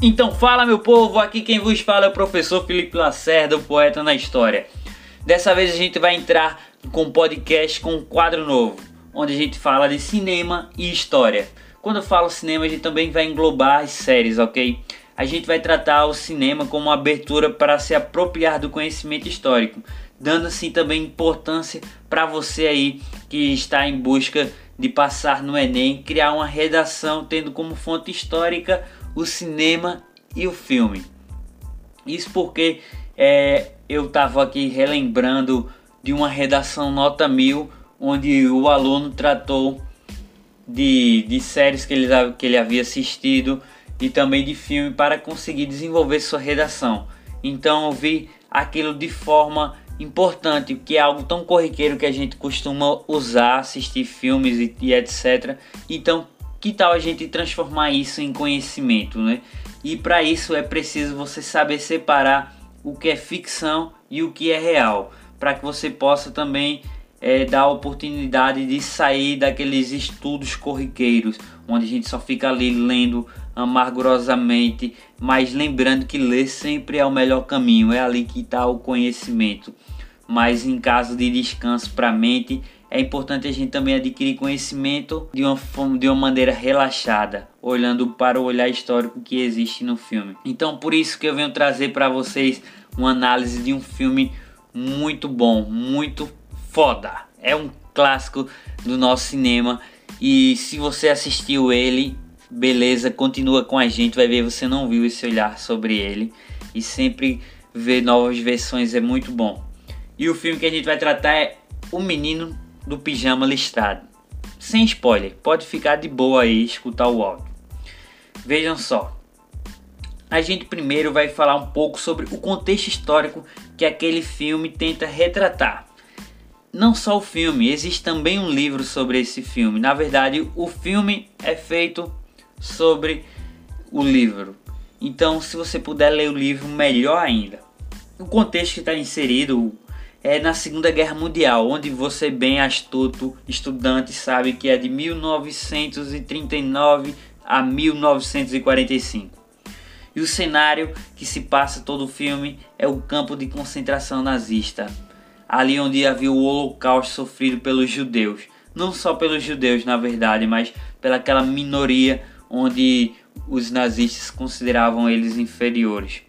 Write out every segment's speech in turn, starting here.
Então fala meu povo, aqui quem vos fala é o professor Felipe Lacerda, o poeta na história. Dessa vez a gente vai entrar com um podcast com um quadro novo, onde a gente fala de cinema e história. Quando eu falo cinema, a gente também vai englobar as séries, ok? A gente vai tratar o cinema como uma abertura para se apropriar do conhecimento histórico, dando assim também importância para você aí que está em busca de passar no Enem, criar uma redação tendo como fonte histórica o cinema e o filme. Isso porque é, eu estava aqui relembrando de uma redação nota mil, onde o aluno tratou de, de séries que ele, que ele havia assistido e também de filme para conseguir desenvolver sua redação. Então eu vi aquilo de forma importante, que é algo tão corriqueiro que a gente costuma usar, assistir filmes e, e etc. Então que tal a gente transformar isso em conhecimento, né? E para isso é preciso você saber separar o que é ficção e o que é real, para que você possa também é, dar a oportunidade de sair daqueles estudos corriqueiros, onde a gente só fica ali lendo amargurosamente, mas lembrando que ler sempre é o melhor caminho, é ali que está o conhecimento. Mas em caso de descanso para a mente, é importante a gente também adquirir conhecimento de uma, de uma maneira relaxada, olhando para o olhar histórico que existe no filme. Então, por isso que eu venho trazer para vocês uma análise de um filme muito bom, muito foda. É um clássico do nosso cinema e se você assistiu ele, beleza, continua com a gente, vai ver você não viu esse olhar sobre ele e sempre ver novas versões é muito bom. E o filme que a gente vai tratar é O Menino do pijama listrado. Sem spoiler, pode ficar de boa aí escutar o áudio. Vejam só. A gente primeiro vai falar um pouco sobre o contexto histórico que aquele filme tenta retratar. Não só o filme, existe também um livro sobre esse filme. Na verdade, o filme é feito sobre o livro. Então, se você puder ler o livro, melhor ainda. O contexto que está inserido, é na Segunda Guerra Mundial, onde você bem astuto estudante sabe que é de 1939 a 1945. E o cenário que se passa todo o filme é o campo de concentração nazista, ali onde havia o holocausto sofrido pelos judeus, não só pelos judeus na verdade, mas pelaquela minoria onde os nazistas consideravam eles inferiores.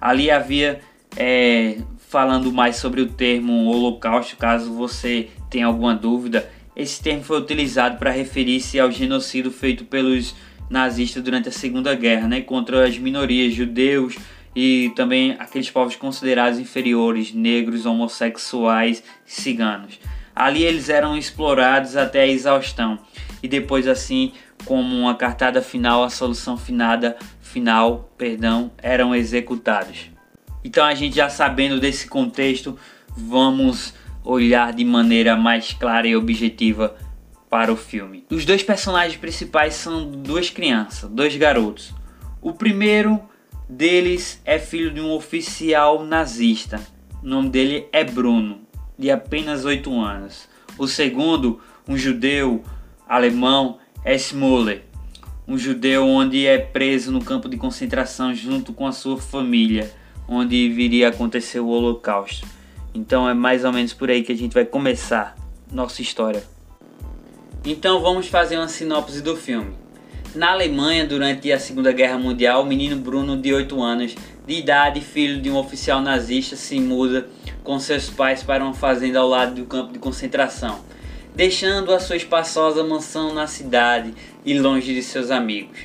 Ali havia é, falando mais sobre o termo Holocausto, caso você tenha alguma dúvida. Esse termo foi utilizado para referir-se ao genocídio feito pelos nazistas durante a Segunda Guerra, né, contra as minorias judeus e também aqueles povos considerados inferiores, negros, homossexuais, ciganos. Ali eles eram explorados até a exaustão e depois assim, como uma cartada final, a solução finada final, perdão, eram executados. Então a gente já sabendo desse contexto, vamos olhar de maneira mais clara e objetiva para o filme. Os dois personagens principais são duas crianças, dois garotos. O primeiro deles é filho de um oficial nazista. O nome dele é Bruno, de apenas 8 anos. O segundo, um judeu alemão, é Smoller, um judeu onde é preso no campo de concentração junto com a sua família onde viria a acontecer o Holocausto. Então é mais ou menos por aí que a gente vai começar nossa história. Então vamos fazer uma sinopse do filme. Na Alemanha, durante a Segunda Guerra Mundial, o menino Bruno, de 8 anos de idade, filho de um oficial nazista, se muda com seus pais para uma fazenda ao lado do campo de concentração, deixando a sua espaçosa mansão na cidade e longe de seus amigos.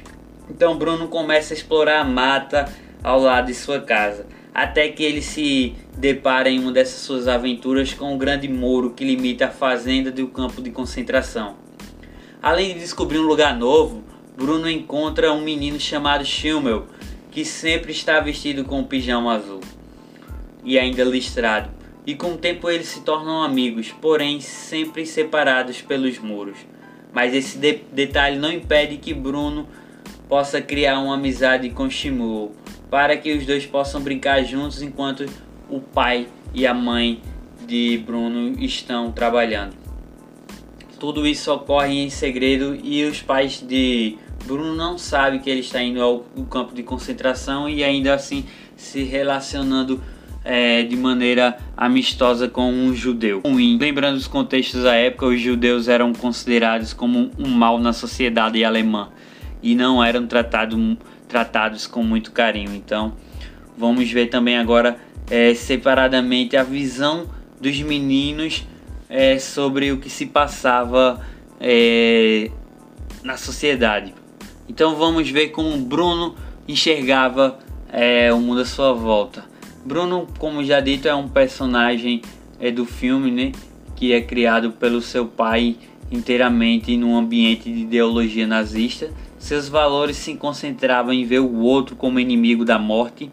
Então Bruno começa a explorar a mata ao lado de sua casa, até que ele se depara em uma dessas suas aventuras com um grande muro que limita a fazenda do campo de concentração. Além de descobrir um lugar novo, Bruno encontra um menino chamado Schimmel, que sempre está vestido com um pijama azul e ainda listrado. E com o tempo eles se tornam amigos, porém sempre separados pelos muros. Mas esse de detalhe não impede que Bruno possa criar uma amizade com Shmuel, para que os dois possam brincar juntos enquanto o pai e a mãe de Bruno estão trabalhando. Tudo isso ocorre em segredo e os pais de Bruno não sabe que ele está indo ao campo de concentração e ainda assim se relacionando é, de maneira amistosa com um judeu. Lembrando os contextos da época, os judeus eram considerados como um mal na sociedade alemã e não eram tratado, tratados com muito carinho. Então, vamos ver também agora é, separadamente a visão dos meninos é, sobre o que se passava é, na sociedade. Então vamos ver como Bruno enxergava é, o mundo à sua volta. Bruno, como já dito, é um personagem é, do filme, né, que é criado pelo seu pai inteiramente num ambiente de ideologia nazista. Seus valores se concentravam em ver o outro como inimigo da morte.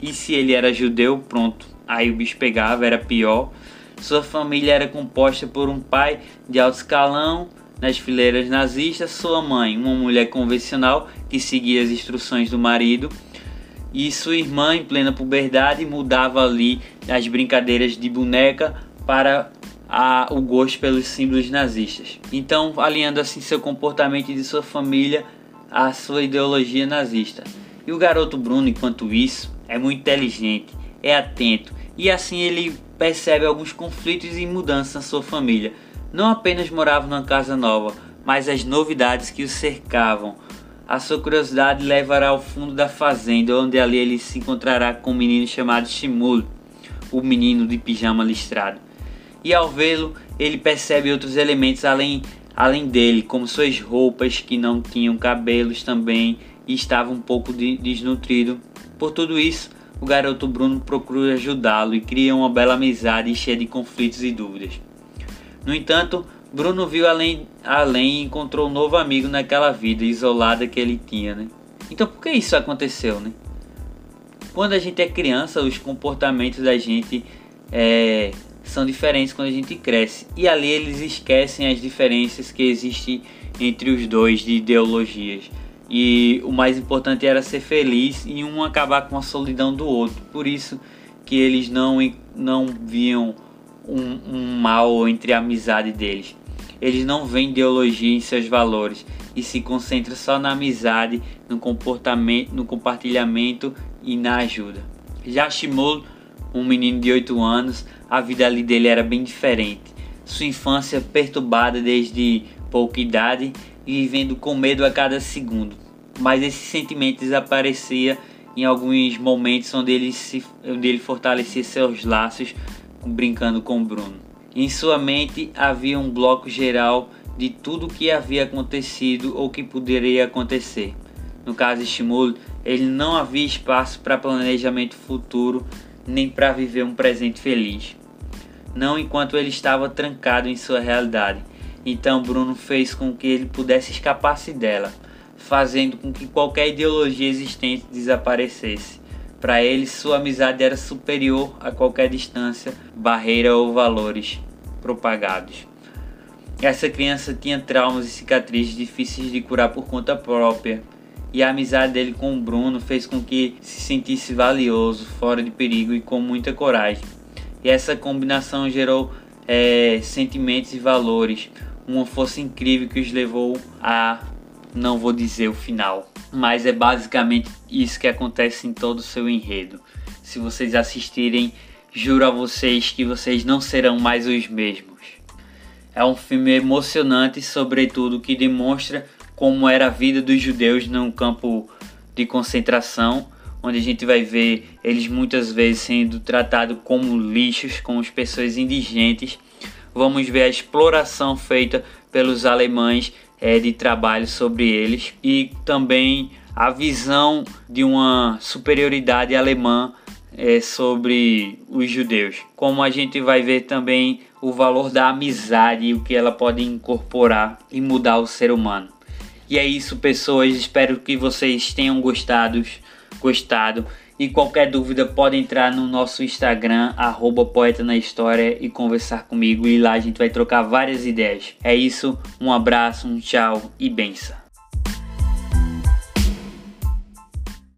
E se ele era judeu, pronto, aí o bicho pegava, era pior. Sua família era composta por um pai de alto escalão nas fileiras nazistas, sua mãe, uma mulher convencional que seguia as instruções do marido, e sua irmã, em plena puberdade, mudava ali as brincadeiras de boneca para a, o gosto pelos símbolos nazistas. Então, alinhando assim seu comportamento de sua família à sua ideologia nazista. E o garoto Bruno, enquanto isso, é muito inteligente, é atento e assim ele percebe alguns conflitos e mudanças na sua família. Não apenas morava numa casa nova, mas as novidades que o cercavam. A sua curiosidade levará ao fundo da fazenda, onde ali ele se encontrará com um menino chamado Shimul, o menino de pijama listrado. E ao vê-lo, ele percebe outros elementos além, além dele, como suas roupas que não tinham cabelos também e estava um pouco de, desnutrido. Por tudo isso, o garoto Bruno procura ajudá-lo e cria uma bela amizade cheia de conflitos e dúvidas. No entanto, Bruno viu além, além e encontrou um novo amigo naquela vida isolada que ele tinha, né? Então por que isso aconteceu, né? Quando a gente é criança, os comportamentos da gente é, são diferentes quando a gente cresce. E ali eles esquecem as diferenças que existem entre os dois de ideologias e o mais importante era ser feliz e um acabar com a solidão do outro. Por isso que eles não, não viam um, um mal entre a amizade deles. Eles não veem ideologia em seus valores e se concentram só na amizade, no comportamento, no compartilhamento e na ajuda. Já Shimul, um menino de 8 anos, a vida ali dele era bem diferente. Sua infância perturbada desde pouca idade e vivendo com medo a cada segundo mas esse sentimento desaparecia em alguns momentos onde ele, se, onde ele fortalecia seus laços brincando com Bruno. Em sua mente havia um bloco geral de tudo o que havia acontecido ou que poderia acontecer. No caso de Shmuel, ele não havia espaço para planejamento futuro nem para viver um presente feliz. Não enquanto ele estava trancado em sua realidade. Então Bruno fez com que ele pudesse escapar-se dela fazendo com que qualquer ideologia existente desaparecesse. Para ele, sua amizade era superior a qualquer distância, barreira ou valores propagados. Essa criança tinha traumas e cicatrizes difíceis de curar por conta própria, e a amizade dele com o Bruno fez com que se sentisse valioso, fora de perigo e com muita coragem. E essa combinação gerou é, sentimentos e valores, uma força incrível que os levou a não vou dizer o final, mas é basicamente isso que acontece em todo o seu enredo. Se vocês assistirem, juro a vocês que vocês não serão mais os mesmos. É um filme emocionante, sobretudo que demonstra como era a vida dos judeus num campo de concentração, onde a gente vai ver eles muitas vezes sendo tratados como lixos, como as pessoas indigentes. Vamos ver a exploração feita pelos alemães é, de trabalho sobre eles e também a visão de uma superioridade alemã é, sobre os judeus. Como a gente vai ver também o valor da amizade e o que ela pode incorporar e mudar o ser humano. E é isso, pessoas. Espero que vocês tenham gostado, gostado. E qualquer dúvida pode entrar no nosso Instagram, arroba Poeta na História e conversar comigo. E lá a gente vai trocar várias ideias. É isso, um abraço, um tchau e benção.